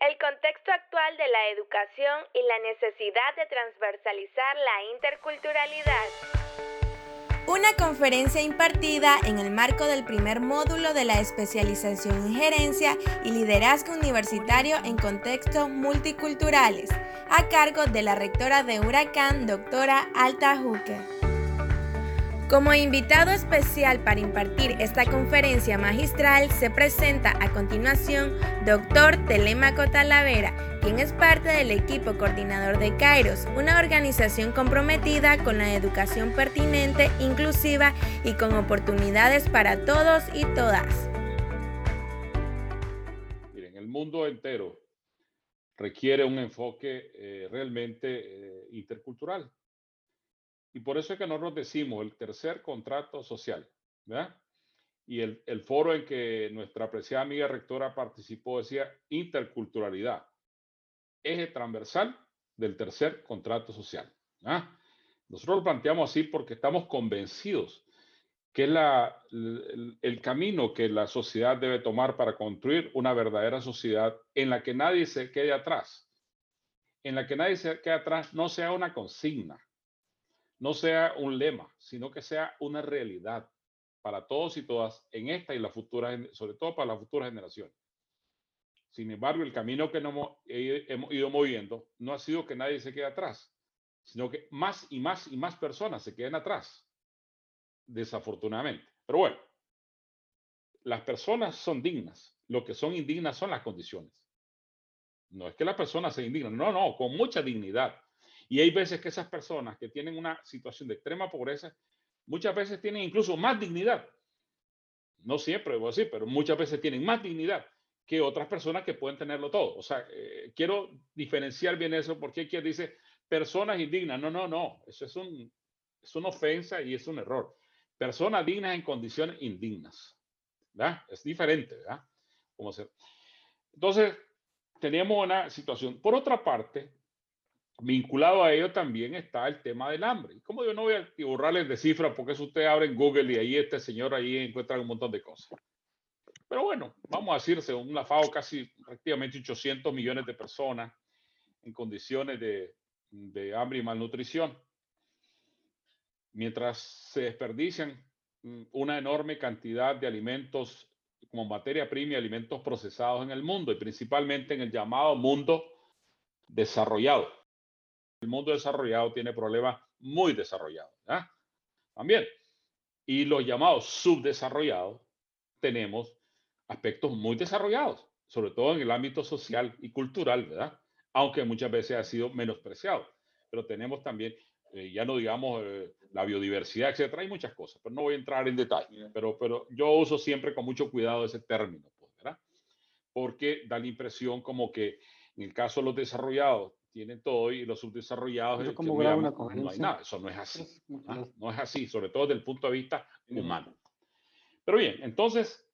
el contexto actual de la educación y la necesidad de transversalizar la interculturalidad. Una conferencia impartida en el marco del primer módulo de la especialización en gerencia y liderazgo universitario en contextos multiculturales, a cargo de la rectora de Huracán, doctora Alta. Como invitado especial para impartir esta conferencia magistral se presenta a continuación Dr. Telemaco Talavera, quien es parte del equipo coordinador de Kairos, una organización comprometida con la educación pertinente, inclusiva y con oportunidades para todos y todas. Miren, el mundo entero requiere un enfoque eh, realmente eh, intercultural y por eso es que nosotros decimos el tercer contrato social. Y el, el foro en que nuestra apreciada amiga rectora participó decía interculturalidad, eje transversal del tercer contrato social. ¿verdad? Nosotros lo planteamos así porque estamos convencidos que la, el, el, camino que la sociedad debe tomar para construir una verdadera sociedad en la que nadie se quede atrás, en la que nadie se quede atrás, no sea una consigna, no sea un lema, sino que sea una realidad para todos y todas en esta y la futura, sobre todo para las futuras generaciones. Sin embargo, el camino que nos hemos ido moviendo no ha sido que nadie se quede atrás, sino que más y más y más personas se queden atrás, desafortunadamente. Pero bueno, las personas son dignas, lo que son indignas son las condiciones. No es que las personas se indignan, no, no, con mucha dignidad y hay veces que esas personas que tienen una situación de extrema pobreza, muchas veces tienen incluso más dignidad. No siempre, debo decir, pero muchas veces tienen más dignidad que otras personas que pueden tenerlo todo. O sea, eh, quiero diferenciar bien eso porque aquí dice personas indignas. No, no, no. Eso es, un, es una ofensa y es un error. Personas dignas en condiciones indignas. ¿verdad? Es diferente, ¿verdad? Como se... Entonces, teníamos una situación. Por otra parte, vinculado a ello también está el tema del hambre. Y como yo no voy a borrarles de cifras, porque eso usted abre en Google y ahí este señor ahí encuentra un montón de cosas. Pero bueno, vamos a decir, según la FAO, casi prácticamente 800 millones de personas en condiciones de, de hambre y malnutrición. Mientras se desperdician mm, una enorme cantidad de alimentos como materia prima y alimentos procesados en el mundo, y principalmente en el llamado mundo desarrollado el mundo desarrollado tiene problemas muy desarrollados. También. Y los llamados subdesarrollados tenemos aspectos muy desarrollados, sobre todo en el ámbito social y cultural, ¿verdad? Aunque muchas veces ha sido menospreciado. Pero tenemos también, eh, ya no digamos eh, la biodiversidad, etcétera, hay muchas cosas, pero no voy a entrar en detalle. Pero, pero yo uso siempre con mucho cuidado ese término, pues, ¿verdad? Porque da la impresión como que en el caso de los desarrollados tienen todo y los subdesarrollados eso como una no hay nada. Eso no es así. ¿ah? No es así, sobre todo desde el punto de vista humano. Pero bien, entonces,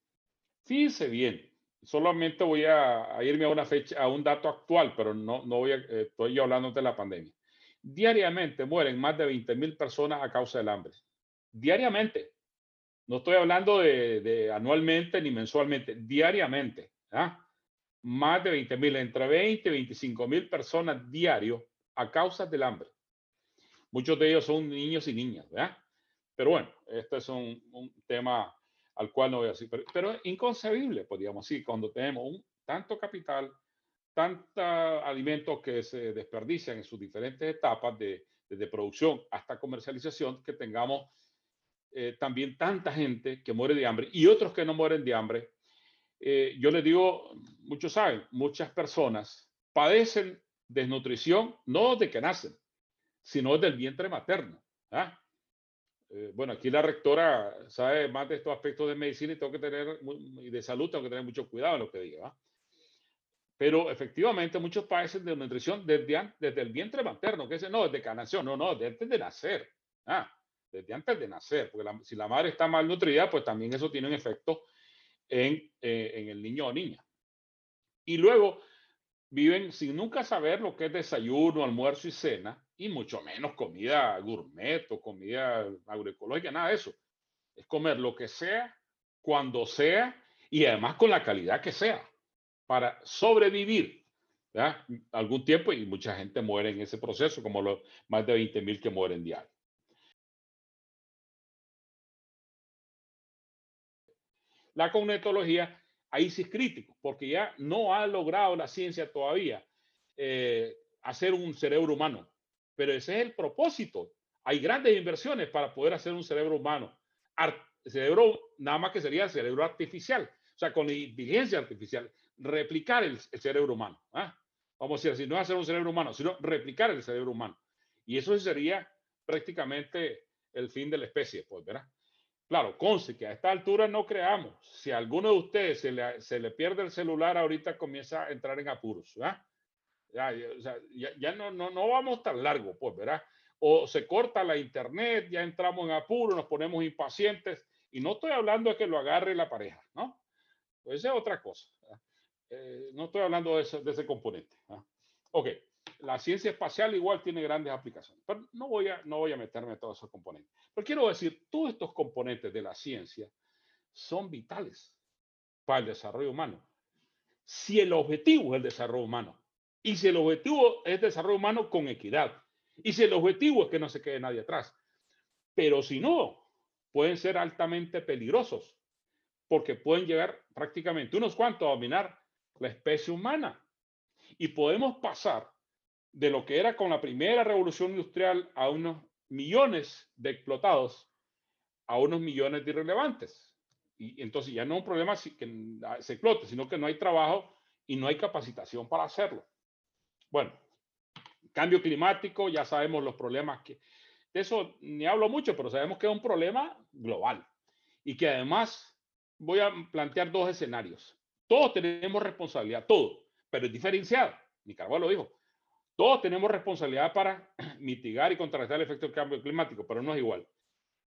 fíjense bien, solamente voy a, irme a una fecha, a un dato actual, pero no, no voy a, eh, estoy yo hablando de la pandemia. Diariamente mueren más de 20 mil personas a causa del hambre. Diariamente. No estoy hablando de, de anualmente ni mensualmente, diariamente. ¿ah? Más de 20 mil, entre 20 y 25 mil personas diario a causa del hambre. Muchos de ellos son niños y niñas, ¿verdad? Pero bueno, este es un, un tema al cual no voy a decir, pero, pero, es inconcebible, podríamos decir, cuando tenemos un, tanto capital, tantos alimentos que se desperdician en sus diferentes etapas, de, desde producción hasta comercialización, que tengamos eh, también tanta gente que muere de hambre y otros que no mueren de hambre eh, yo les digo, muchos saben, muchas personas padecen desnutrición no de que nacen, sino del vientre materno. ¿ah? Eh, bueno, aquí la rectora sabe más de estos aspectos de medicina y tengo que tener, y de salud, tengo que tener mucho cuidado en lo que diga. ¿ah? Pero efectivamente muchos padecen de nutrición desde, desde el vientre materno, que es no, desde que nació, no, no, desde antes de nacer. ¿ah? Desde antes de nacer, porque si la madre está mal nutrida, pues también eso tiene un efecto en, eh, en el niño o niña. Y luego viven sin nunca saber lo que es desayuno, almuerzo y cena, y mucho menos comida gourmet o comida agroecológica, nada de eso. Es comer lo que sea, cuando sea y además con la calidad que sea, para sobrevivir. algún tiempo y mucha gente muere en ese proceso, como los más de 20 mil que mueren diario. La cognitología, ahí sí es crítico, porque ya no ha logrado la ciencia todavía eh, hacer un cerebro humano. Pero ese es el propósito. Hay grandes inversiones para poder hacer un cerebro humano. cerebro, nada más que sería cerebro artificial, o sea, con inteligencia artificial, replicar el, cerebro humano. ¿ah? Vamos a decir, no hacer un cerebro humano, sino replicar el cerebro humano. Y eso sería prácticamente el fin de la especie, pues, ¿verdad? Claro, conste que a esta altura no creamos. Si a alguno de ustedes se le, se le pierde el celular, ahorita comienza a entrar en apuros, ¿verdad? Ya, ya, ya, no, no, no vamos tan largo, pues, ¿verdad? O se corta la internet, ya entramos en apuros, nos ponemos impacientes. Y no estoy hablando de que lo agarre la pareja, ¿no? Pues esa es otra cosa. Eh, no estoy hablando de ese, de ese componente. ¿ah? Ok, la ciencia espacial igual tiene grandes aplicaciones, pero no voy a, no voy a meterme en todos esos componentes. Pero quiero decir, todos estos componentes de la ciencia son vitales para el desarrollo humano. Si el objetivo es el desarrollo humano, y si el objetivo es desarrollo humano con equidad, y si el objetivo es que no se quede nadie atrás, pero si no, pueden ser altamente peligrosos, porque pueden llegar prácticamente unos cuantos a dominar la especie humana. Y podemos pasar de lo que era con la primera revolución industrial a unos millones de explotados a unos millones de irrelevantes. Y entonces ya no es un problema que se explote, sino que no hay trabajo y no hay capacitación para hacerlo. Bueno, cambio climático, ya sabemos los problemas que... De eso ni hablo mucho, pero sabemos que es un problema global y que además voy a plantear dos escenarios. Todos tenemos responsabilidad, todo, pero es diferenciado. Nicaragua lo dijo. Todos tenemos responsabilidad para mitigar y contrarrestar el efecto del cambio climático, pero no es igual.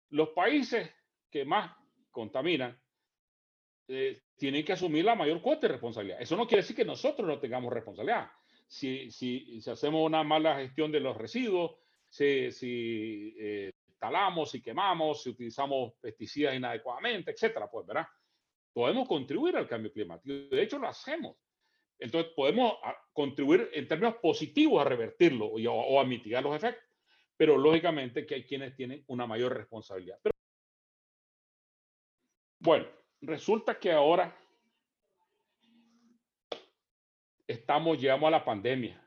Los países que más contaminan eh, tienen que asumir la mayor cuota de responsabilidad. Eso no quiere decir que nosotros no tengamos responsabilidad. Si, si, si hacemos una mala gestión de los residuos, si, si eh, talamos, y quemamos, si utilizamos pesticidas inadecuadamente, etcétera, pues, ¿verdad? podemos contribuir al cambio climático. De hecho, lo hacemos. Entonces, podemos ah, contribuir en términos positivos a revertirlo o, a mitigar los efectos. Pero lógicamente que hay quienes tienen una mayor responsabilidad. bueno, resulta que ahora estamos, llegamos a la pandemia.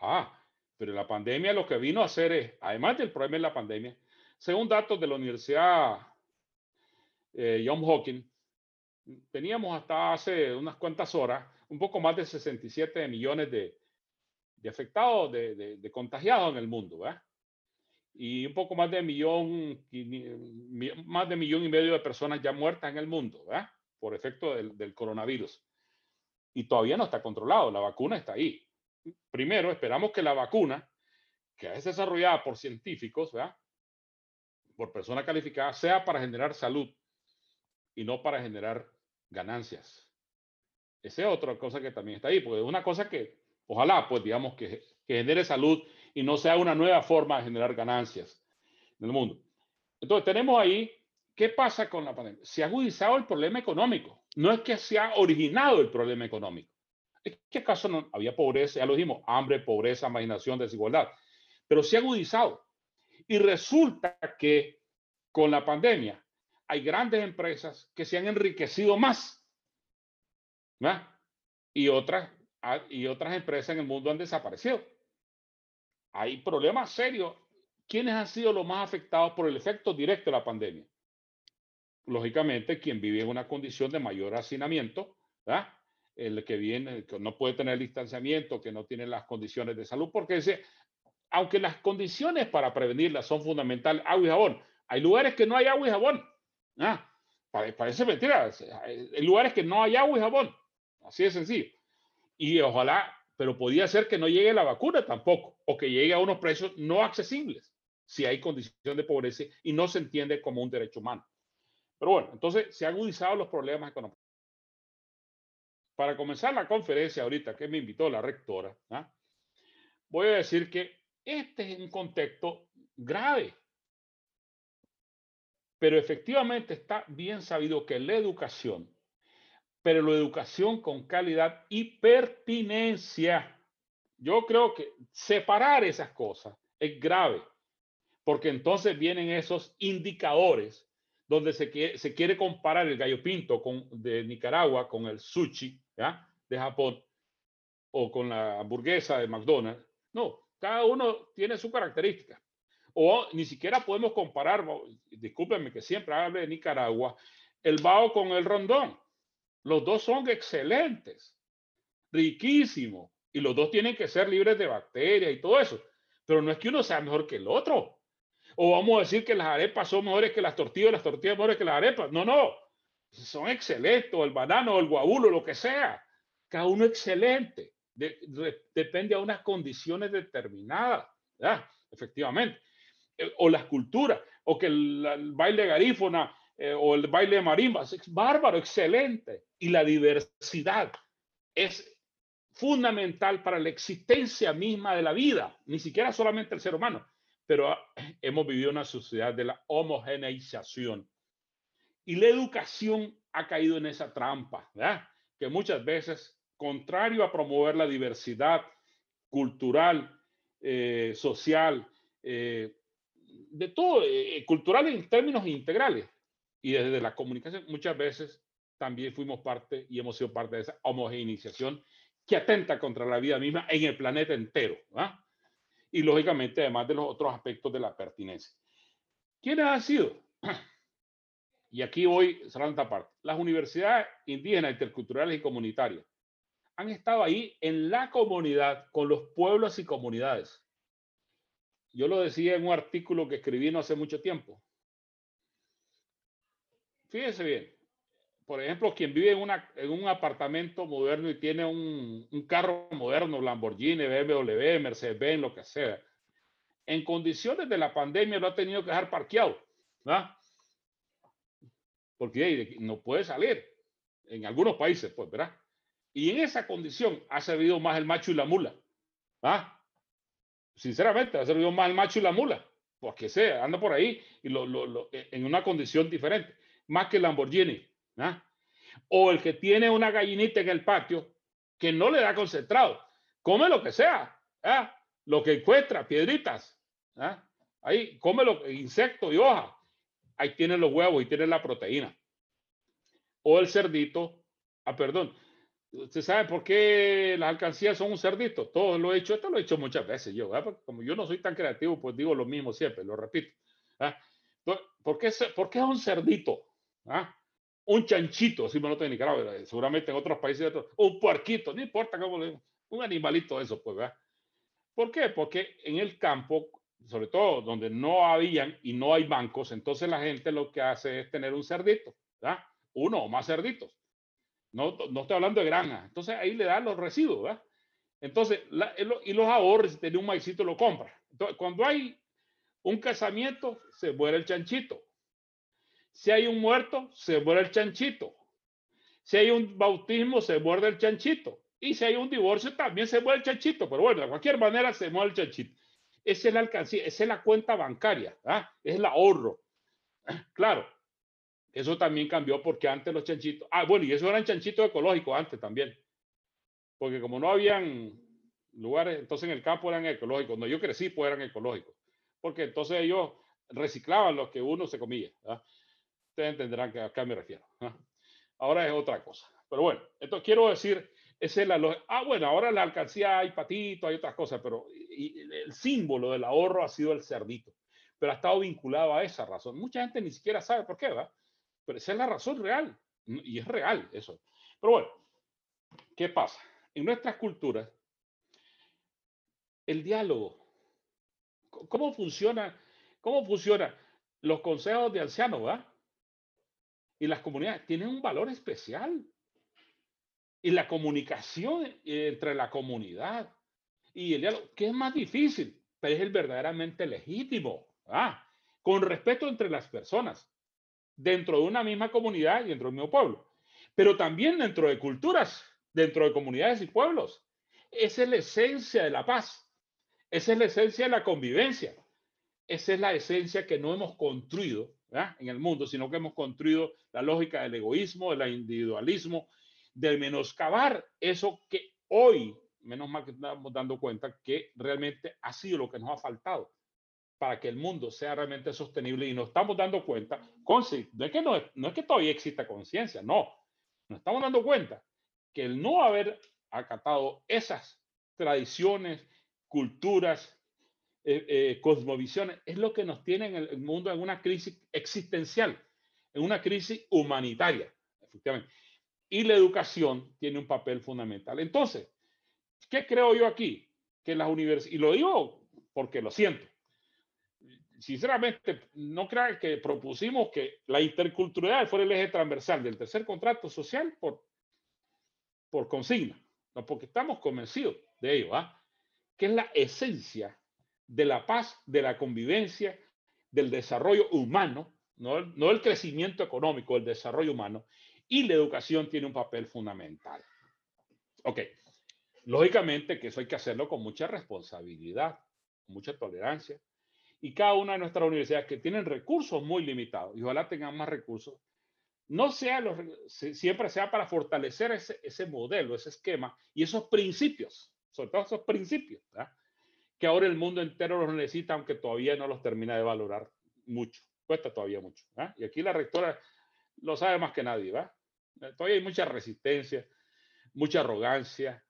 Ah, pero la pandemia lo que vino a hacer es, además del problema de la pandemia, según datos de la Universidad eh, John Hawking, teníamos hasta hace unas cuantas horas un poco más de 67 millones de, de afectados, de, de, contagiados en el mundo, ¿verdad? Y un poco más de millón, más de millón y medio de personas ya muertas en el mundo, ¿verdad? Por efecto del, del coronavirus. Y todavía no está controlado, la vacuna está ahí. Primero, esperamos que la vacuna, que es desarrollada por científicos, ¿verdad? Por personas calificadas, sea para generar salud y no para generar ganancias. Esa es otra cosa que también está ahí, porque es una cosa que, ojalá, pues digamos, que, que genere salud y no sea una nueva forma de generar ganancias en el mundo. Entonces, tenemos ahí, ¿qué pasa con la pandemia? Se ha agudizado el problema económico. No es que se ha originado el problema económico. Es que acaso no había pobreza, ya lo dijimos, hambre, pobreza, marginación, desigualdad. Pero se ha agudizado. Y resulta que con la pandemia hay grandes empresas que se han enriquecido más. Y otras, ah, y otras empresas en el mundo han desaparecido. Hay problemas serios. ¿Quiénes han sido los más afectados por el efecto directo de la pandemia? Lógicamente, quien vive en una condición de mayor hacinamiento, el que viene, que no puede tener distanciamiento, que no tiene las condiciones de salud, porque aunque las condiciones para prevenirlas son fundamentales, agua y jabón, hay lugares que no hay agua y jabón. Parece mentira. En lugares que no hay agua y jabón. Así de sencillo. Y ojalá, pero podía ser que no llegue la vacuna tampoco, o que llegue a unos precios no accesibles, si hay condición de pobreza y no se entiende como un derecho humano. Pero bueno, entonces se han agudizado los problemas económicos. Para comenzar la conferencia ahorita que me invitó la rectora, ¿ah? voy a decir que este es un contexto grave pero efectivamente está bien sabido que la educación, pero la educación con calidad y pertinencia, yo creo que separar esas cosas es grave, porque entonces vienen esos indicadores donde se quiere, comparar el gallo pinto con, de Nicaragua con el sushi ¿ya? de Japón o con la hamburguesa de McDonald's. No, cada uno tiene su característica. O ni siquiera podemos comparar, discúlpenme que siempre hable de Nicaragua, el bao con el rondón. Los dos son excelentes, riquísimos, y los dos tienen que ser libres de bacterias y todo eso. Pero no es que uno sea mejor que el otro. O vamos a decir que las arepas son mejores que las tortillas, las tortillas mejores que las arepas. No, no. Son excelentes, o el banano, o el guabulo, lo que sea. Cada uno excelente. depende a unas condiciones determinadas. Efectivamente. Eh, o la escultura, o que el, baile garífona, eh, o el baile de marimba. Es bárbaro, excelente. Y la diversidad es fundamental para la existencia misma de la vida, ni siquiera solamente el ser humano pero ah, hemos vivido una sociedad de la homogeneización. Y la educación ha caído en esa trampa, ¿verdad? que muchas veces, contrario a promover la diversidad cultural, eh, social, eh, de todo, eh, cultural en términos integrales, y desde la comunicación, muchas veces también fuimos parte y hemos sido parte de esa homogeneización que atenta contra la vida misma en el planeta entero. ¿verdad? y lógicamente además de los otros aspectos de la pertinencia. ¿Quiénes han sido? Y aquí voy cerrando esta parte. Las universidades indígenas, interculturales y comunitarias han estado ahí en la comunidad con los pueblos y comunidades. Yo lo decía en un artículo que escribí no hace mucho tiempo. Fíjense bien, por ejemplo, quien vive en, un apartamento moderno y tiene un, carro moderno, Lamborghini, BMW, Mercedes-Benz, lo que sea, en condiciones de la pandemia lo ha tenido que dejar parqueado, ¿verdad? Porque no puede salir en algunos países, pues, ¿verdad? Y en esa condición ha servido más el macho y la mula, ¿ah? Sinceramente, ha servido más el macho y la mula, porque sea, anda por ahí y lo, lo, lo, en una condición diferente, más que el Lamborghini, ¿ah? O el que tiene una gallinita en el patio que no le da concentrado. Come lo que sea, ¿ah? lo que encuentra, piedritas. ¿ah? Ahí, come los insectos y hojas. Ahí tiene los huevos y tiene la proteína. O el cerdito, ah, perdón, ¿Usted sabe por qué las alcancías son un cerdito? Todo lo he hecho, esto lo he hecho muchas veces yo, como yo no soy tan creativo, pues digo lo mismo siempre, lo repito. ¿Por, qué, ¿Por qué es un cerdito? ¿Ah? un chanchito, si me lo en Nicaragua, seguramente en otros países, un puerquito, no importa cómo le un animalito eso, pues, ¿verdad? ¿Por qué? Porque en el campo, sobre todo donde no habían y no hay bancos, entonces la gente lo que hace es tener un cerdito, ¿verdad? Uno o más cerditos. No, no estoy hablando de granja. Entonces ahí le dan los residuos, ¿verdad? Entonces, y los ahorros, si tiene un maicito, lo compra. Entonces, cuando hay un casamiento, se muere el chanchito. Si hay un muerto, se muere el chanchito. Si hay un bautismo, se muere el chanchito. Y si hay un divorcio, también se muere el chanchito. Pero bueno, de cualquier manera se muere el chanchito. Esa es la alcancía, esa es la cuenta bancaria, ¿ah? es el ahorro. Claro, eso también cambió porque antes los chanchitos, ah, bueno, y eso eran chanchitos ecológicos antes también. Porque como no habían lugares, entonces en el campo eran ecológicos. No, yo crecí, pues eran ecológicos. Porque entonces ellos reciclaban lo que uno se comía. ¿ah? Ustedes entenderán que acá me refiero. Ahora es otra cosa. Pero bueno, entonces quiero decir, esa es la Ah, bueno, ahora la alcancía hay patito, hay otras cosas, pero el símbolo del ahorro ha sido el cerdito. Pero ha estado vinculado a esa razón. Mucha gente ni siquiera sabe por qué, ¿verdad? Pero esa es la razón real. Y es real eso. Pero bueno, ¿qué pasa? En nuestras culturas, el diálogo, ¿cómo funciona? ¿Cómo funciona los consejos de ancianos, ¿verdad? Y las comunidades tienen un valor especial. Y la comunicación entre la comunidad y el diálogo, que es más difícil, pero es el verdaderamente legítimo. Con respeto entre las personas, dentro de una misma comunidad y dentro del mismo pueblo, pero también dentro de culturas, dentro de comunidades y pueblos. Esa es la esencia de la paz. Esa es la esencia de la convivencia. Esa es la esencia que no hemos construido en el mundo, sino que hemos construido la lógica del egoísmo, del individualismo, del menoscabar eso que hoy menos mal que estamos dando cuenta que realmente ha sido lo que nos ha faltado para que el mundo sea realmente sostenible y nos estamos dando cuenta, no es que, no, no es que todavía exista conciencia, no, nos estamos dando cuenta que el no haber acatado esas tradiciones, culturas, eh, eh, cosmovisiones, es lo que nos tiene en el mundo en una crisis existencial, en una crisis humanitaria, efectivamente. Y la educación tiene un papel fundamental. Entonces, ¿qué creo yo aquí? Que las universidades, y lo digo porque lo siento, sinceramente, no crean que propusimos que la interculturalidad fuera el eje transversal del tercer contrato social por, por consigna, no porque estamos convencidos de ello, ¿ah? que es la esencia de la paz, de la convivencia, del desarrollo humano, no, el crecimiento económico, el desarrollo humano, y la educación tiene un papel fundamental. Ok, lógicamente que eso hay que hacerlo con mucha responsabilidad, mucha tolerancia, y cada una de nuestras universidades que tienen recursos muy limitados, y ojalá tengan más recursos, no sea siempre sea para fortalecer ese, ese modelo, ese esquema y esos principios, sobre todo esos principios, que ahora el mundo entero los necesita, aunque todavía no los termina de valorar mucho, cuesta todavía mucho. Y aquí la rectora lo sabe más que nadie, ¿va? Todavía hay mucha resistencia, mucha arrogancia,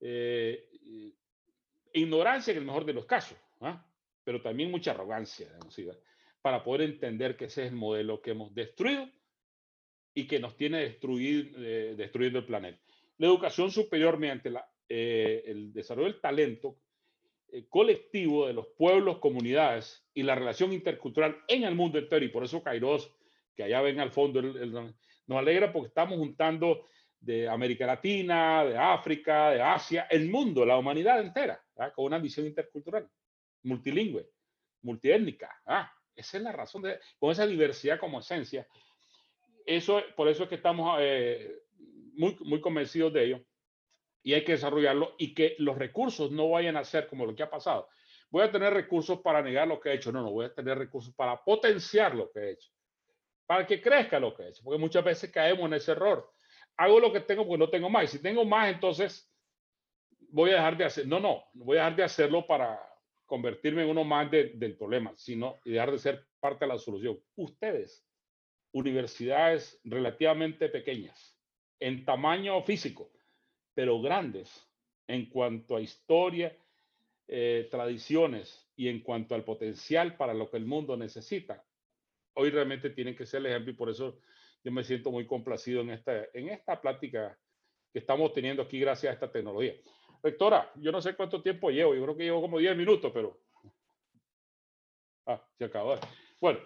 eh, ignorancia en el mejor de los casos, pero también mucha arrogancia, para poder entender que ese es el modelo que hemos destruido y que nos tiene destruir, eh, destruyendo el planeta. La educación superior mediante la, eh, el desarrollo del talento eh, colectivo de los pueblos, comunidades y la relación intercultural en el mundo entero. Y por eso Kairos, que allá ven al fondo, nos alegra porque estamos juntando de América Latina, de África, de Asia, el mundo, la humanidad entera, con una visión intercultural, multilingüe, multiétnica. ¿ah? Esa es la razón de, con esa diversidad como esencia eso, por eso es que estamos eh, muy, muy convencidos de ello y hay que desarrollarlo y que los recursos no vayan a ser como lo que ha pasado. Voy a tener recursos para negar lo que he hecho. No, no, voy a tener recursos para potenciar lo que he hecho, para que crezca lo que he hecho, porque muchas veces caemos en ese error. Hago lo que tengo porque no tengo más. Y si tengo más, entonces voy a dejar de hacer. No, no, voy a dejar de hacerlo para convertirme en uno más del problema, sino y dejar de ser parte de la solución. Ustedes universidades relativamente pequeñas en tamaño físico, pero grandes en cuanto a historia, eh, tradiciones y en cuanto al potencial para lo que el mundo necesita. Hoy realmente tienen que ser el ejemplo y por eso yo me siento muy complacido en esta, en esta plática que estamos teniendo aquí gracias a esta tecnología. Rectora, yo no sé cuánto tiempo llevo, yo creo que llevo como 10 minutos, pero... Ah, se acabó. Bueno,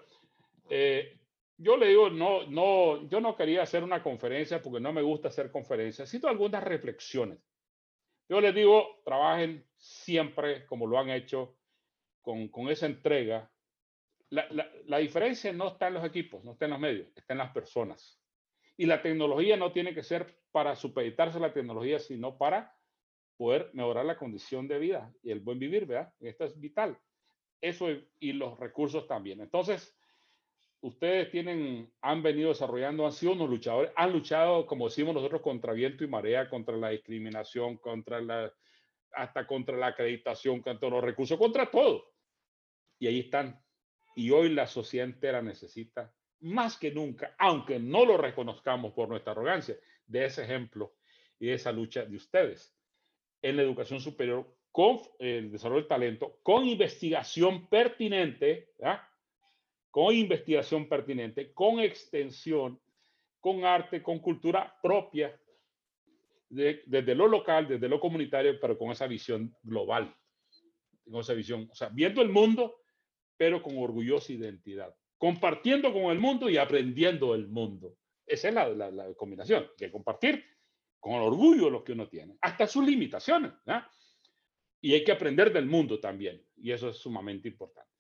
eh, yo le digo, no, no, yo no quería hacer una conferencia porque no me gusta hacer conferencias, sino algunas reflexiones. Yo les digo, trabajen siempre como lo han hecho, con, con esa entrega. La, la, la, diferencia no está en los equipos, no está en los medios, está en las personas. Y la tecnología no tiene que ser para supeditarse a la tecnología, sino para poder mejorar la condición de vida y el buen vivir, ¿verdad? Esto es vital. Eso y los recursos también. Entonces, ustedes tienen, han venido desarrollando, han sido unos luchadores, han luchado, como decimos nosotros, contra viento y marea, contra la discriminación, contra la, hasta contra la acreditación, contra los recursos, contra todo. Y ahí están. Y hoy la sociedad entera necesita, más que nunca, aunque no lo reconozcamos por nuestra arrogancia, de ese ejemplo y de esa lucha de ustedes en la educación superior con el desarrollo del talento, con investigación pertinente, ¿verdad? Con investigación pertinente, con extensión, con arte, con cultura propia, desde lo local, desde lo comunitario, pero con esa visión global, con esa visión, o sea, viendo el mundo, pero con orgullosa identidad, compartiendo con el mundo y aprendiendo el mundo. Esa es la, combinación, de compartir con orgullo lo que uno tiene, hasta sus limitaciones. Y hay que aprender del mundo también, y eso es sumamente importante.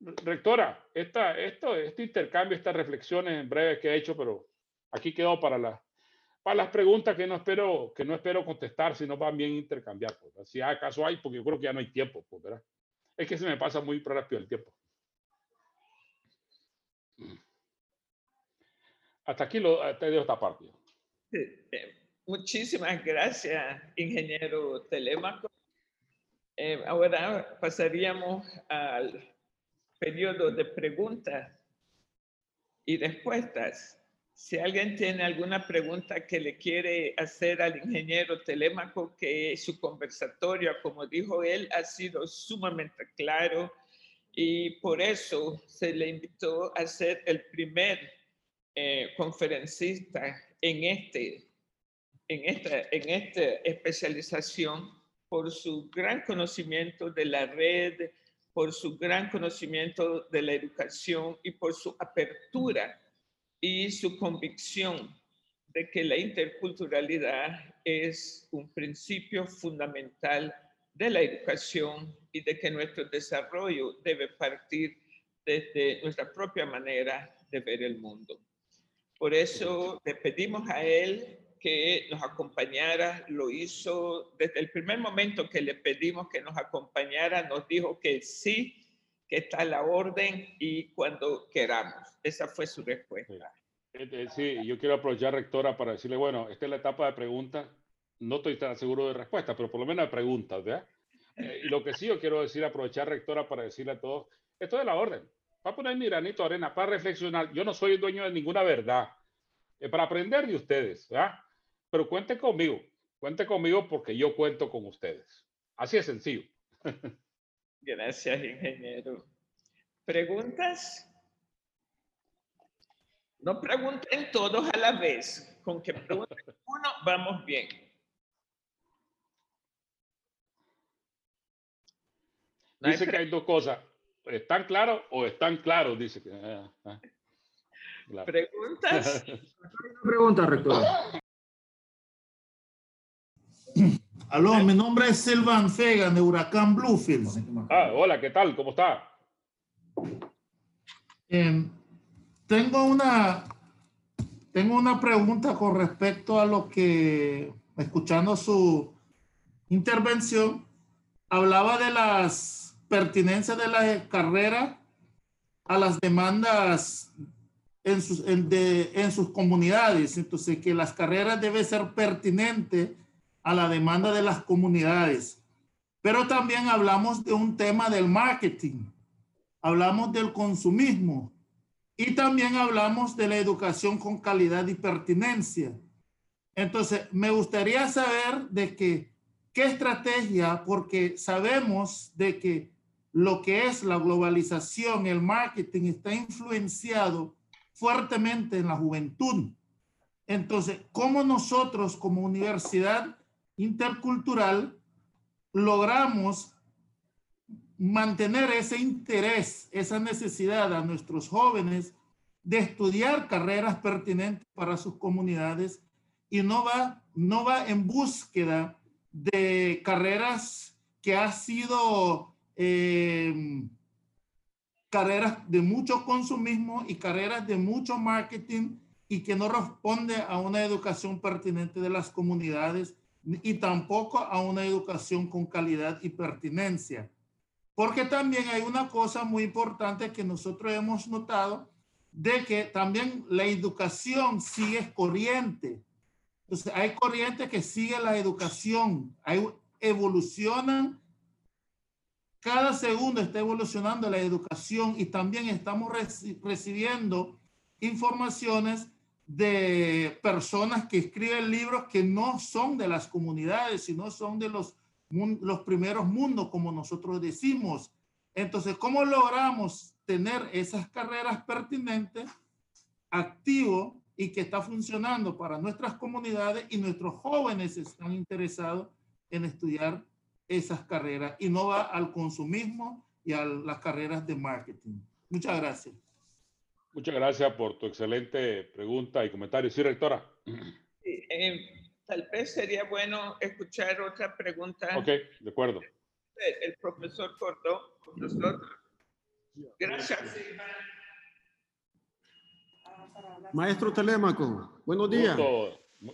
Rectora, esta, esto, este intercambio, estas reflexiones en breve que he hecho, pero aquí quedó para, la, para las preguntas que no espero, que no espero contestar, sino van bien intercambiar. Pues, si acaso hay, porque yo creo que ya no hay tiempo, pues, ¿verdad? Es que se me pasa muy rápido el tiempo. Hasta aquí lo te dejo esta parte. Eh, Muchísimas gracias, ingeniero Telémaco. Eh, ahora pasaríamos al periodo de preguntas y respuestas. Si alguien tiene alguna pregunta que le quiere hacer al ingeniero Telémaco, que su conversatorio, como dijo él, ha sido sumamente claro y por eso se le invitó a ser el primer eh, conferencista en, este, en, esta, en esta especialización por su gran conocimiento de la red, por su gran conocimiento de la educación y por su apertura y su convicción de que la interculturalidad es un principio fundamental de la educación y de que nuestro desarrollo debe partir desde nuestra propia manera de ver el mundo. Por eso le pedimos a él que nos acompañara, lo hizo desde el primer momento que le pedimos que nos acompañara, nos dijo que sí, que está a la orden y cuando queramos. Esa fue su respuesta. Eh, eh, sí, yo quiero aprovechar, rectora, para decirle, bueno, esta es la etapa de preguntas. No estoy tan seguro de respuesta, pero por lo menos de preguntas, ¿verdad? Eh, y lo que sí yo quiero decir, aprovechar, rectora, para decirle a todos, esto es la orden. Para poner mi granito de arena, para reflexionar. Yo no soy el dueño de ninguna verdad. Es para aprender de ustedes, ¿verdad? Pero cuente conmigo, cuente conmigo porque yo cuento con ustedes. Así es sencillo. Gracias, ingeniero. ¿Preguntas? No pregunten todos a la vez. Con que pregunten uno, vamos bien. dice que hay dos cosas. ¿Están claros o están claros? Dice que. Ah, ah. ¿Preguntas? pregunta, rector. Aló, mi nombre es Silvan Fegan de Huracán Bluefields. Ah, hola, ¿qué tal? ¿Cómo está? Em, tengo una, tengo una pregunta con respecto a lo que, escuchando su intervención, hablaba de las pertinencias de la carrera a las demandas en sus, en, de, en sus comunidades. Entonces, que las carreras deben ser pertinentes a la demanda de las comunidades. Pero también hablamos de un tema del marketing, hablamos del consumismo y también hablamos de la educación con calidad y pertinencia. Entonces, me gustaría saber de que, qué estrategia, porque sabemos de que lo que es la globalización, el marketing está influenciado fuertemente en la juventud. Entonces, ¿cómo nosotros como universidad intercultural logramos mantener ese interés, esa necesidad a nuestros jóvenes de estudiar carreras pertinentes para sus comunidades y no va, no va en búsqueda de carreras que ha sido eh, carreras de mucho consumismo y carreras de mucho marketing y que no responde a una educación pertinente de las comunidades y tampoco a una educación con calidad y pertinencia. Porque también hay una cosa muy importante que nosotros hemos notado, de que también la educación sigue corriente. Entonces, hay corriente que sigue la educación, hay, evolucionan, cada segundo está evolucionando la educación y también estamos recibiendo informaciones de personas que escriben libros que no son de las comunidades, sino son de los, los primeros mundos, como nosotros decimos. Entonces, ¿cómo logramos tener esas carreras pertinentes, activo y que está funcionando para nuestras comunidades y nuestros jóvenes están interesados en estudiar esas carreras y no va al consumismo y a las carreras de marketing? Muchas gracias. Muchas gracias por tu excelente pregunta y comentario. Sí, rectora. Eh, tal vez sería bueno escuchar otra pregunta. Ok, de acuerdo. El, profesor Cordón. Profesor. Gracias. Maestro Telémaco, buenos días.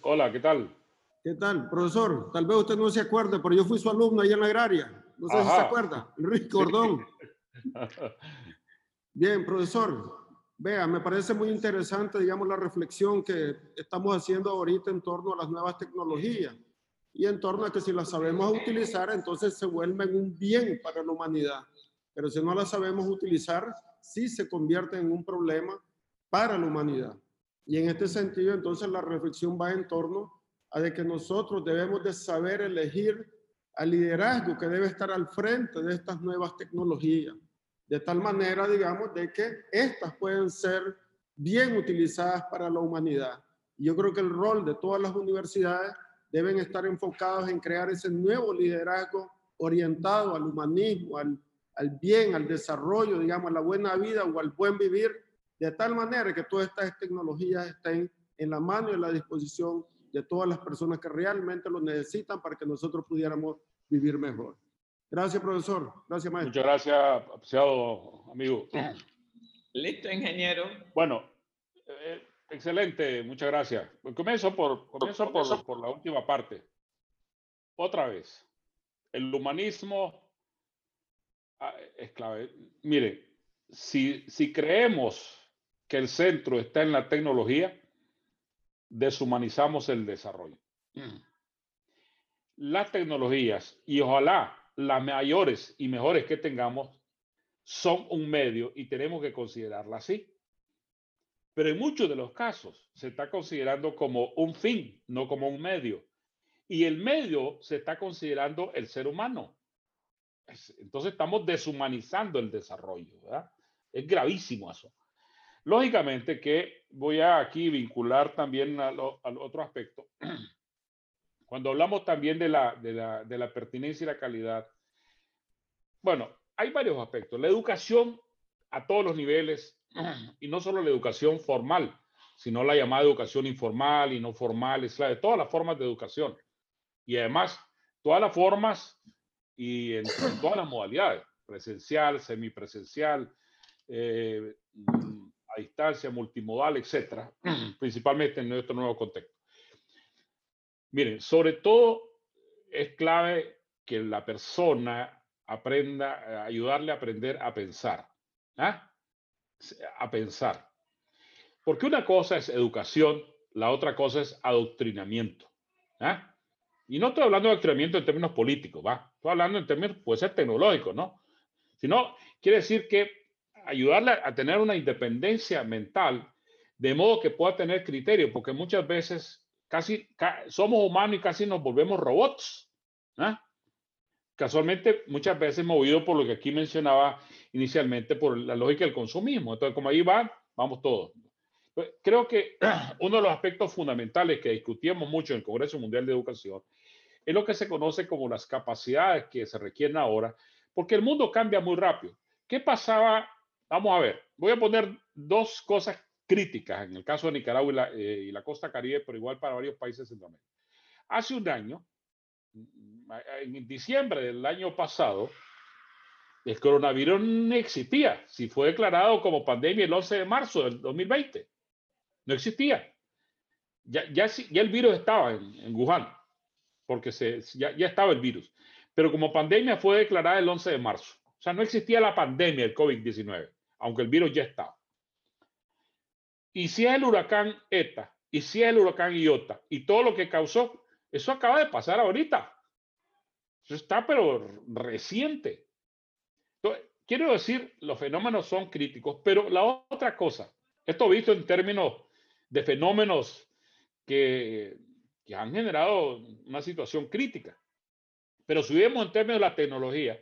Hola, ¿qué tal? ¿Qué tal, profesor? Tal vez usted no se acuerde, pero yo fui su alumno allá en la agraria. No sé si se acuerda. Enrique Cordón. Bien, profesor. Vea, me parece muy interesante, digamos, la reflexión que estamos haciendo ahorita en torno a las nuevas tecnologías y en torno a que si las sabemos utilizar, entonces se vuelven un bien para la humanidad. Pero si no las sabemos utilizar, sí se convierten en un problema para la humanidad. Y en este sentido, entonces la reflexión va en torno a que nosotros debemos de saber elegir al liderazgo que debe estar al frente de estas nuevas tecnologías de tal manera, digamos, de que estas pueden ser bien utilizadas para la humanidad. Yo creo que el rol de todas las universidades deben estar enfocados en crear ese nuevo liderazgo orientado al humanismo, al, al bien, al desarrollo, digamos, a la buena vida o al buen vivir, de tal manera que todas estas tecnologías estén en la mano y en la disposición de todas las personas que realmente lo necesitan para que nosotros pudiéramos vivir mejor. Gracias, profesor. Gracias, maestro. Muchas gracias, apreciado amigo. Listo, ingeniero. Bueno, eh, excelente, muchas gracias. Comienzo, por, comienzo por, por la última parte. Otra vez, el humanismo ah, es clave. Mire, si, si creemos que el centro está en la tecnología, deshumanizamos el desarrollo. Las tecnologías, y ojalá las mayores y mejores que tengamos son un medio y tenemos que considerarla así. Pero en muchos de los casos se está considerando como un fin, no como un medio. Y el medio se está considerando el ser humano. Entonces estamos deshumanizando el desarrollo. ¿verdad? Es gravísimo eso. Lógicamente que voy a aquí vincular también al, otro aspecto. Cuando hablamos también de la, de, la, de la pertinencia y la calidad, bueno, hay varios aspectos. La educación a todos los niveles, y no solo la educación formal, sino la llamada educación informal y no formal, es la de todas las formas de educación. Y además, todas las formas y en, todas las modalidades, presencial, semipresencial, eh, a distancia, multimodal, etcétera, principalmente en nuestro nuevo contexto. Miren, sobre todo es clave que la persona aprenda, ayudarle a aprender a pensar. ¿ah? A pensar. Porque una cosa es educación, la otra cosa es adoctrinamiento. ¿ah? Y no estoy hablando de adoctrinamiento en términos políticos, ¿va? Estoy hablando en términos, puede ser tecnológico, ¿no? Sino, quiere decir que ayudarle a tener una independencia mental, de modo que pueda tener criterio, porque muchas veces casi somos humanos y casi nos volvemos robots. ¿ah? Casualmente, muchas veces movido por lo que aquí mencionaba inicialmente, por la lógica del consumismo. Entonces, como ahí va, vamos todos. Pues, creo que uno de los aspectos fundamentales que discutíamos mucho en el Congreso Mundial de Educación es lo que se conoce como las capacidades que se requieren ahora, porque el mundo cambia muy rápido. ¿Qué pasaba? Vamos a ver, voy a poner dos cosas críticas en el caso de Nicaragua y la, eh, y la costa caribe, pero igual para varios países de Centroamérica. Hace un año, mm, en diciembre del año pasado, el coronavirus no existía. Si fue declarado como pandemia el 11 de marzo del 2020, no existía. Ya, ya, ya el virus estaba en, en Wuhan, porque se, ya, ya estaba el virus. Pero como pandemia fue declarada el 11 de marzo. O sea, no existía la pandemia del COVID-19, aunque el virus ya estaba. Y si es el huracán ETA, y si es el huracán Iota, y todo lo que causó, eso acaba de pasar ahorita. Eso está, pero reciente. quiero decir, los fenómenos son críticos, pero la otra cosa, esto visto en términos de fenómenos que, que han generado una situación crítica. Pero si vemos en términos de la tecnología,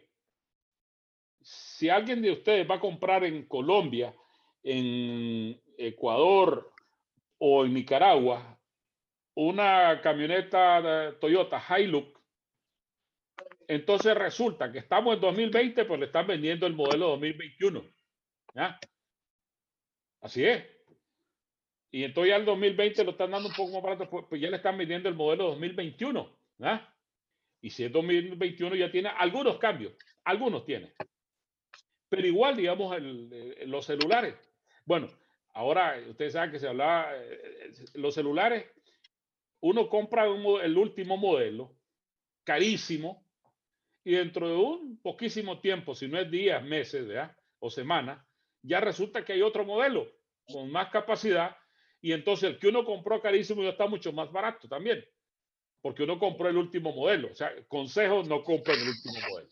si alguien de ustedes va a comprar en Colombia, en Ecuador o en Nicaragua una camioneta Toyota Hilux, entonces resulta que estamos en 2020, pues le están vendiendo el modelo 2021. ¿ya? Así es. Y entonces ya el 2020 lo están dando un poco más barato, pues, pues ya le están vendiendo el modelo 2021. ¿ya? Y si es 2021 ya tiene algunos cambios, algunos tiene. Pero igual, digamos, los celulares. Bueno, Ahora, ustedes saben que se hablaba, eh, eh, los celulares, uno compra el último modelo, carísimo, y dentro de un poquísimo tiempo, si no es días, meses o semanas, ya resulta que hay otro modelo con más capacidad y entonces el que uno compró carísimo ya está mucho más barato también, porque uno compró el último modelo. O sea, consejos no compren el último modelo.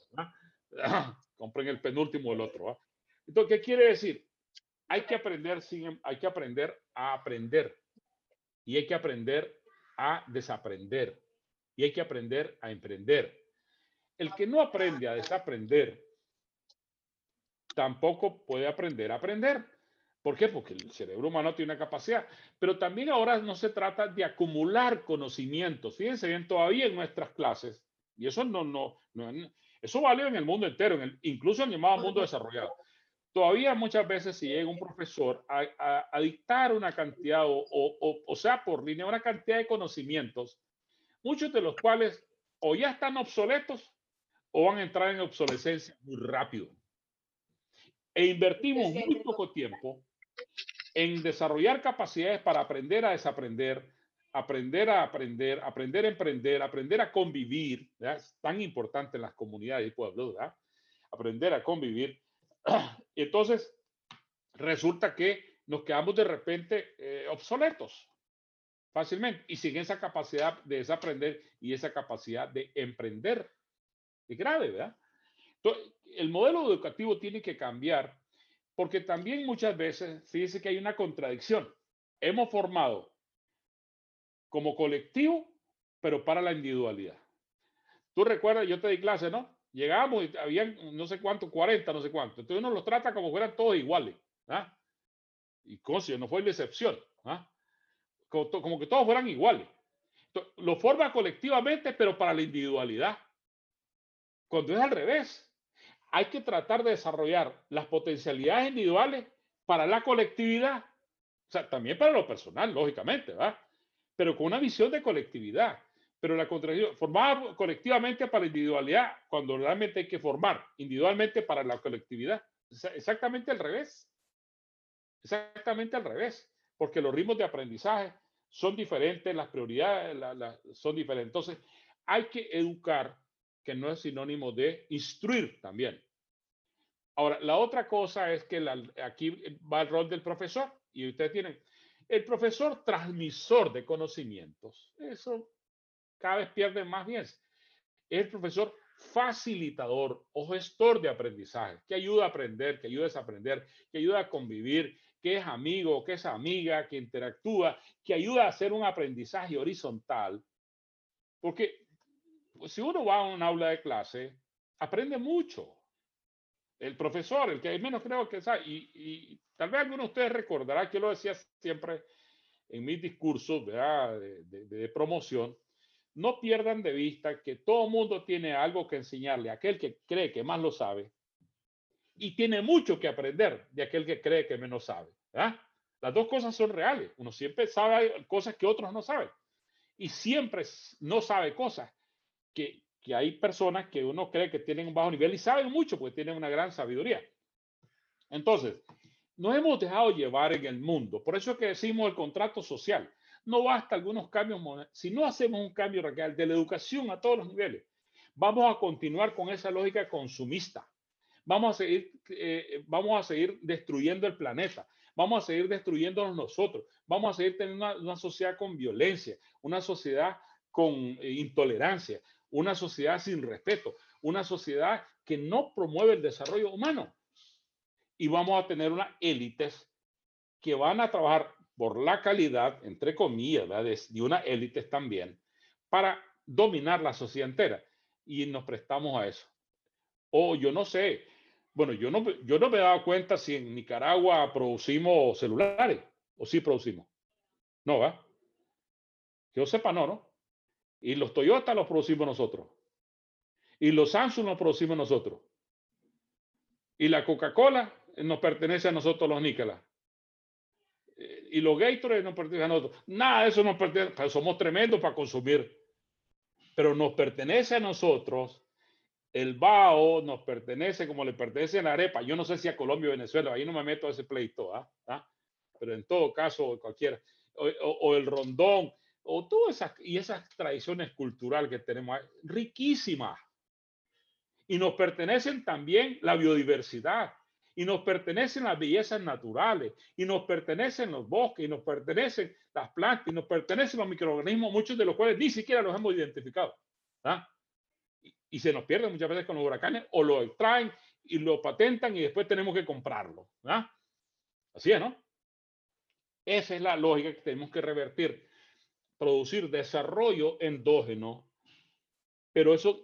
compren el penúltimo del otro. Entonces, ¿qué quiere decir? Hay que aprender, hay que aprender a aprender y hay que aprender a desaprender y hay que aprender a emprender. El que no aprende a desaprender tampoco puede aprender a aprender. ¿Por qué? Porque el cerebro humano tiene una capacidad. Pero también ahora no se trata de acumular conocimientos. Fíjense bien, todavía en nuestras clases, y eso no, no, no eso vale en el mundo entero, en el, incluso en el llamado mundo desarrollado. Todavía muchas veces si llega un profesor a, a, dictar una cantidad, o, o, o sea, por línea, una cantidad de conocimientos, muchos de los cuales o ya están obsoletos o van a entrar en obsolescencia muy rápido. E invertimos muy poco tiempo en desarrollar capacidades para aprender a desaprender, aprender a aprender, aprender a emprender, aprender a convivir, es tan importante en las comunidades y pueblos, ¿verdad? aprender a convivir. Entonces, resulta que nos quedamos de repente eh, obsoletos fácilmente y sin esa capacidad de desaprender y esa capacidad de emprender. Es grave, ¿verdad? Entonces, el modelo educativo tiene que cambiar porque también muchas veces, fíjese que hay una contradicción. Hemos formado como colectivo, pero para la individualidad. Tú recuerdas, yo te di clase, ¿no? Llegamos y habían no sé cuánto, 40, no sé cuánto. Entonces uno los trata como fueran todos iguales. ¿ah? Y Cosio no fue la excepción. ¿ah? Como, como, que todos fueran iguales. lo forma colectivamente, pero para la individualidad. Cuando es al revés, hay que tratar de desarrollar las potencialidades individuales para la colectividad. O sea, también para lo personal, lógicamente, ¿verdad? Pero con una visión de colectividad. Pero la contradicción, formar colectivamente para la individualidad, cuando realmente hay que formar individualmente para la colectividad. Exactamente al revés. Exactamente al revés. Porque los ritmos de aprendizaje son diferentes, las prioridades son diferentes. Entonces, hay que educar que no es sinónimo de instruir también. Ahora, la otra cosa es que aquí va el rol del profesor y ustedes tienen el profesor transmisor de conocimientos. Eso cada vez pierde más bien. Es el profesor facilitador o gestor de aprendizaje, que ayuda a aprender, que ayuda a desaprender, que ayuda a convivir, que es amigo, que es amiga, que interactúa, que ayuda a hacer un aprendizaje horizontal. Porque si uno va a un aula de clase, aprende mucho. El profesor, el que menos creo que sabe, y, tal vez alguno de ustedes recordará que lo decía siempre en mis discursos de, promoción, no pierdan de vista que todo mundo tiene algo que enseñarle a aquel que cree que más lo sabe y tiene mucho que aprender de aquel que cree que menos sabe. Las dos cosas son reales. Uno siempre sabe cosas que otros no saben y siempre no sabe cosas que, que hay personas que uno cree que tienen un bajo nivel y saben mucho porque tienen una gran sabiduría. Entonces, nos hemos dejado llevar en el mundo. Por eso es que decimos el contrato social. No basta algunos cambios. Si no hacemos un cambio real de la educación a todos los niveles, vamos a continuar con esa lógica consumista. Vamos a seguir, eh, vamos a seguir destruyendo el planeta. Vamos a seguir destruyéndonos nosotros. Vamos a seguir teniendo una, una sociedad con violencia, una sociedad con eh, intolerancia, una sociedad sin respeto, una sociedad que no promueve el desarrollo humano. Y vamos a tener unas élites que van a trabajar por la calidad, entre comillas, de, de unas élites también, para dominar la sociedad entera. Y nos prestamos a eso. O yo no sé, bueno, yo no, yo no me he dado cuenta si en Nicaragua producimos celulares, o sí producimos. No, ¿va? Que yo sepa, no, ¿no? Y los Toyota los producimos nosotros. Y los Samsung los producimos nosotros. Y la Coca-Cola nos pertenece a nosotros los Nicolas. Y los Gatorade nos pertenecen a nosotros. Nada de eso nos pertenece. Somos tremendos para consumir. Pero nos pertenece a nosotros. El BAO nos pertenece como le pertenece a la arepa. Yo no sé si a Colombia o Venezuela. Ahí no me meto a ese pleito. ¿ah? ¿Ah? Pero en todo caso, cualquiera. o el rondón o todas esas, y esas tradiciones culturales que tenemos, riquísimas. Y nos pertenecen también la biodiversidad y nos pertenecen las bellezas naturales, y nos pertenecen los bosques, y nos pertenecen las plantas, y nos pertenecen los microorganismos, muchos de los cuales ni siquiera los hemos identificado. ¿ah? Y, se nos pierden muchas veces con los huracanes, o lo extraen y lo patentan y después tenemos que comprarlo. ¿ah? Así es, ¿no? Esa es la lógica que tenemos que revertir. Producir desarrollo endógeno. Pero eso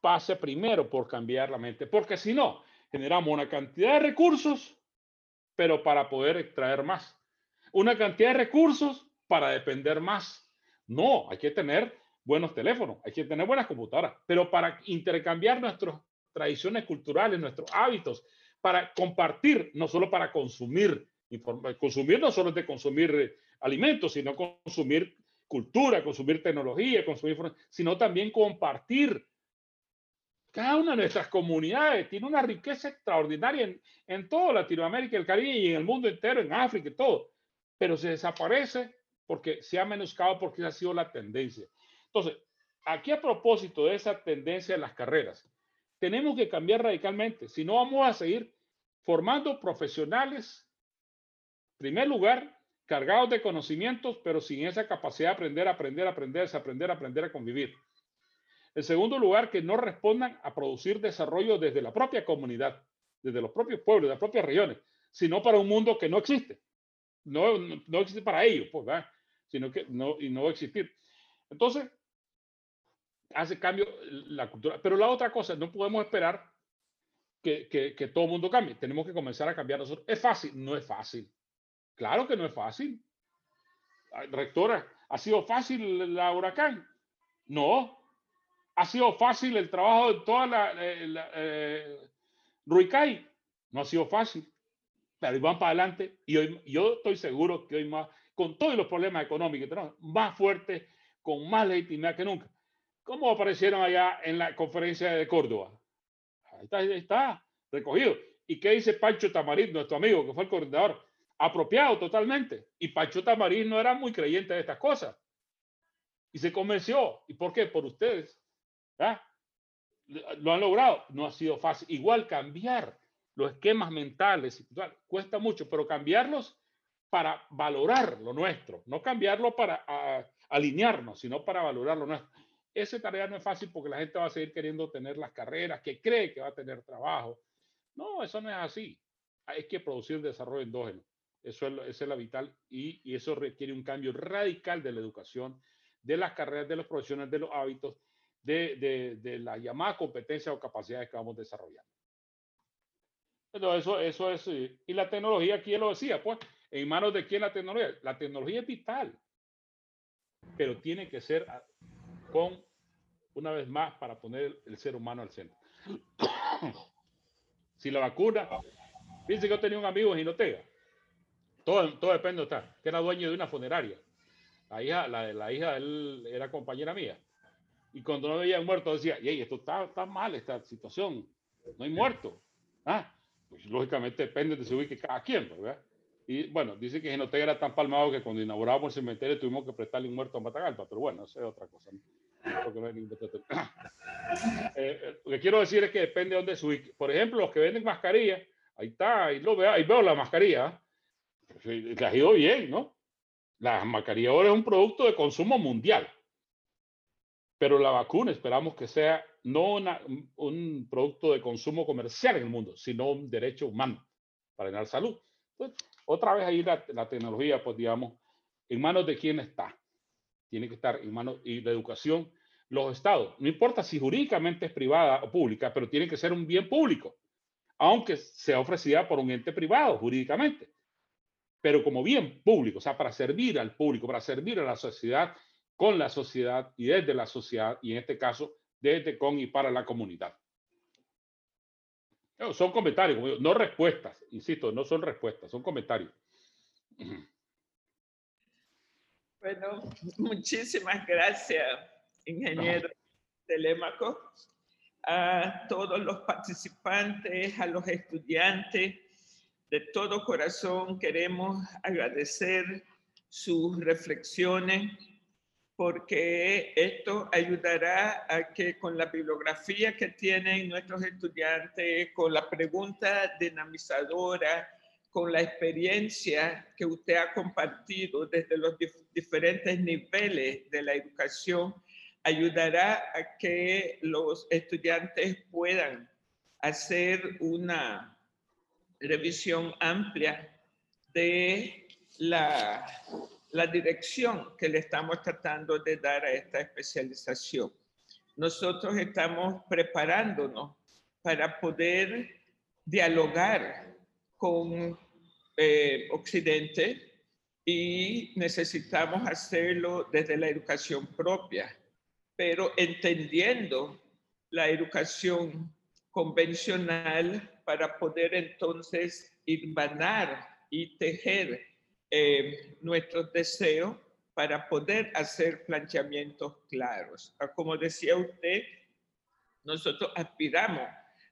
pasa primero por cambiar la mente, porque si no, generamos una cantidad de recursos, pero para poder extraer más. Una cantidad de recursos para depender más. No, hay que tener buenos teléfonos, hay que tener buenas computadoras, pero para intercambiar nuestras tradiciones culturales, nuestros hábitos, para compartir, no solo para consumir. Consumir no solo de consumir eh, alimentos, sino consumir cultura, consumir tecnología, consumir, sino también compartir cada una de nuestras comunidades tiene una riqueza extraordinaria en, en toda Latinoamérica, el Caribe y en el mundo entero, en África y todo, pero se desaparece porque se ha menoscado, porque esa ha sido la tendencia. Entonces, aquí a propósito de esa tendencia de las carreras, tenemos que cambiar radicalmente, si no vamos a seguir formando profesionales, en primer lugar, cargados de conocimientos, pero sin esa capacidad de aprender, aprender, aprender, desaprender, aprender a convivir. En segundo lugar, que no respondan a producir desarrollo desde la propia comunidad, desde los propios pueblos, de las propias regiones, sino para un mundo que no existe. No, no, existe para ellos, pues, ¿verdad? sino que no, y no existir. Entonces, hace cambio la cultura. Pero la otra cosa, no podemos esperar que, que, que todo el mundo cambie. Tenemos que comenzar a cambiar nosotros. ¿Es fácil? No es fácil. Claro que no es fácil. Rectora, ¿ha sido fácil la huracán? No, ha sido fácil el trabajo de toda la, eh, eh, Ruicay. No ha sido fácil, pero van para adelante y hoy, yo estoy seguro que hoy más, con todos los problemas económicos tenemos, más fuertes, con más legitimidad que nunca. ¿Cómo aparecieron allá en la conferencia de Córdoba? Ahí está, ahí está recogido. ¿Y qué dice Pancho Tamarín, nuestro amigo, que fue el coordinador? Apropiado totalmente. Y Pancho Tamarín no era muy creyente de estas cosas. Y se convenció. ¿Y por qué? Por ustedes. ¿Ah? Lo han logrado, no ha sido fácil. Igual cambiar los esquemas mentales, cuesta mucho, pero cambiarlos para valorar lo nuestro, no cambiarlo para alinearnos, sino para valorar lo nuestro. Esa tarea no es fácil porque la gente va a seguir queriendo tener las carreras, que cree que va a tener trabajo. No, eso no es así. Hay que producir desarrollo endógeno. Eso es, eso es la vital y, y, eso requiere un cambio radical de la educación, de las carreras, de los profesionales, de los hábitos de, de, la llamada competencia o capacidades que vamos desarrollando. Entonces, eso, eso es, eh, y la tecnología, ¿quién lo decía? Pues, ¿en manos de quién la tecnología? La tecnología es vital, pero tiene que ser ah, con, una vez más, para poner el ser humano al centro. si la vacuna, fíjense que yo tenía un amigo en Ginotega, todo, todo depende de estar, que era dueño de una funeraria. La hija, la, la hija de él era compañera mía y cuando no veían muerto decía, y esto está, está mal, esta situación, no hay muerto. Ah, pues lógicamente depende de se ubique cada quien, ¿verdad? Y bueno, dice que Genotega era tan palmado que cuando inauguramos el cementerio tuvimos que prestarle un muerto a Matagalpa, pero bueno, eso es otra cosa. Eh, eh, lo que quiero decir es que depende de dónde se ubique. Por ejemplo, los que venden mascarillas, ahí está, ahí, lo veo, ahí veo la mascarilla. Le ha ido bien, ¿no? La mascarilla ahora es un producto de consumo mundial. Pero la vacuna esperamos que sea no un producto de consumo comercial en el mundo, sino un derecho humano para ganar salud. otra vez ahí la, la, tecnología, pues digamos, en manos de quién está. Tiene que estar en manos y la educación, los estados. No importa si jurídicamente es privada o pública, pero tiene que ser un bien público, aunque sea ofrecida por un ente privado jurídicamente. Pero como bien público, o sea, para servir al público, para servir a la sociedad con la sociedad y desde la sociedad, y en este caso, desde con y para la comunidad. Son comentarios, no respuestas, insisto, no son respuestas, son comentarios. Bueno, muchísimas gracias, ingeniero Telémaco, a todos los participantes, a los estudiantes. De todo corazón queremos agradecer sus reflexiones porque esto ayudará a que con la bibliografía que tienen nuestros estudiantes, con la pregunta dinamizadora, con la experiencia que usted ha compartido desde los diferentes niveles de la educación, ayudará a que los estudiantes puedan hacer una revisión amplia de la, la dirección que le estamos tratando de dar a esta especialización. Nosotros estamos preparándonos para poder dialogar con eh, Occidente y necesitamos hacerlo desde la educación propia, pero entendiendo la educación convencional para poder entonces irbanar y tejer eh, nuestros deseos para poder hacer planteamientos claros. Ah, como decía usted, nosotros aspiramos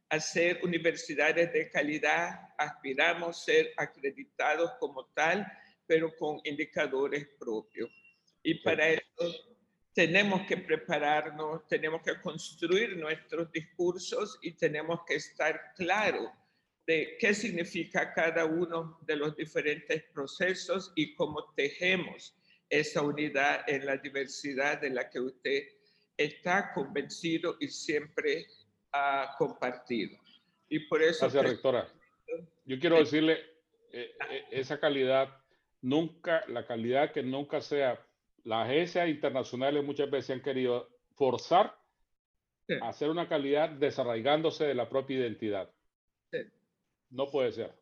a ser universidades de calidad, aspiramos a ser acreditados como tal, pero con indicadores propios. Y para eso tenemos que prepararnos, tenemos que construir nuestros discursos y tenemos que estar claros de qué significa cada uno de los diferentes procesos y cómo tejemos esa unidad en la diversidad de la que usted está convencido y siempre ha compartido. Y por eso... Gracias, rectora. Yo quiero decirle, eh, eh, esa calidad, nunca, la calidad que nunca sea las agencias internacionales muchas veces han querido forzar a hacer una calidad desarraigándose de la propia identidad. No puede ser.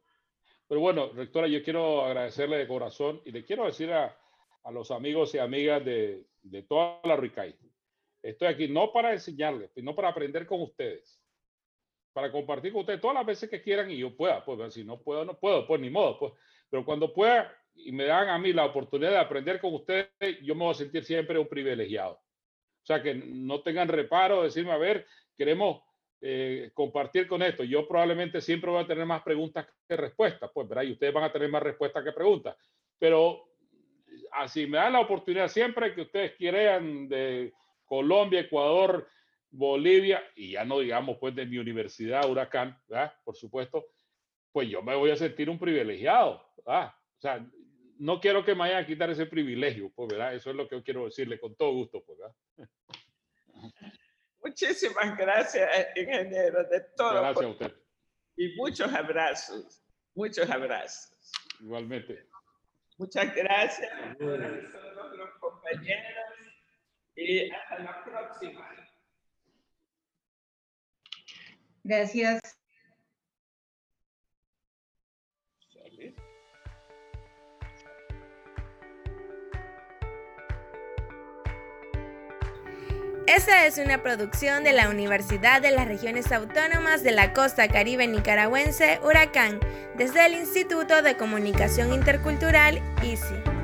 Pero bueno, rectora, yo quiero agradecerle de corazón y le quiero decir a, los amigos y amigas de, de toda la RICAI. Estoy aquí no para enseñarles, no para aprender con ustedes, para compartir con ustedes todas las veces que quieran y yo pueda. Pues si no puedo, no puedo, pues ni modo. Pues. Pero cuando pueda, y me dan a mí la oportunidad de aprender con ustedes, yo me voy a sentir siempre un privilegiado. O sea, que no tengan reparo, decirme, a ver, queremos eh, compartir con esto. Yo probablemente siempre voy a tener más preguntas que respuestas, pues, ¿verdad? Y ustedes van a tener más respuestas que preguntas. Pero así me dan la oportunidad siempre que ustedes quieran de Colombia, Ecuador, Bolivia, y ya no digamos pues de mi universidad, Huracán, ¿verdad? Por supuesto, pues yo me voy a sentir un privilegiado, ¿verdad? O sea, no quiero que me vayan a quitar ese privilegio, pues, ¿verdad? Eso es lo que yo quiero decirle con todo gusto, pues, ¿verdad? Muchísimas gracias, ingeniero, de todo. Gracias a usted. Y muchos abrazos, muchos abrazos. Igualmente. Muchas gracias a todos los compañeros y hasta la próxima. Gracias. Esta es una producción de la Universidad de las Regiones Autónomas de la Costa Caribe Nicaragüense, Huracán, desde el Instituto de Comunicación Intercultural, ICI.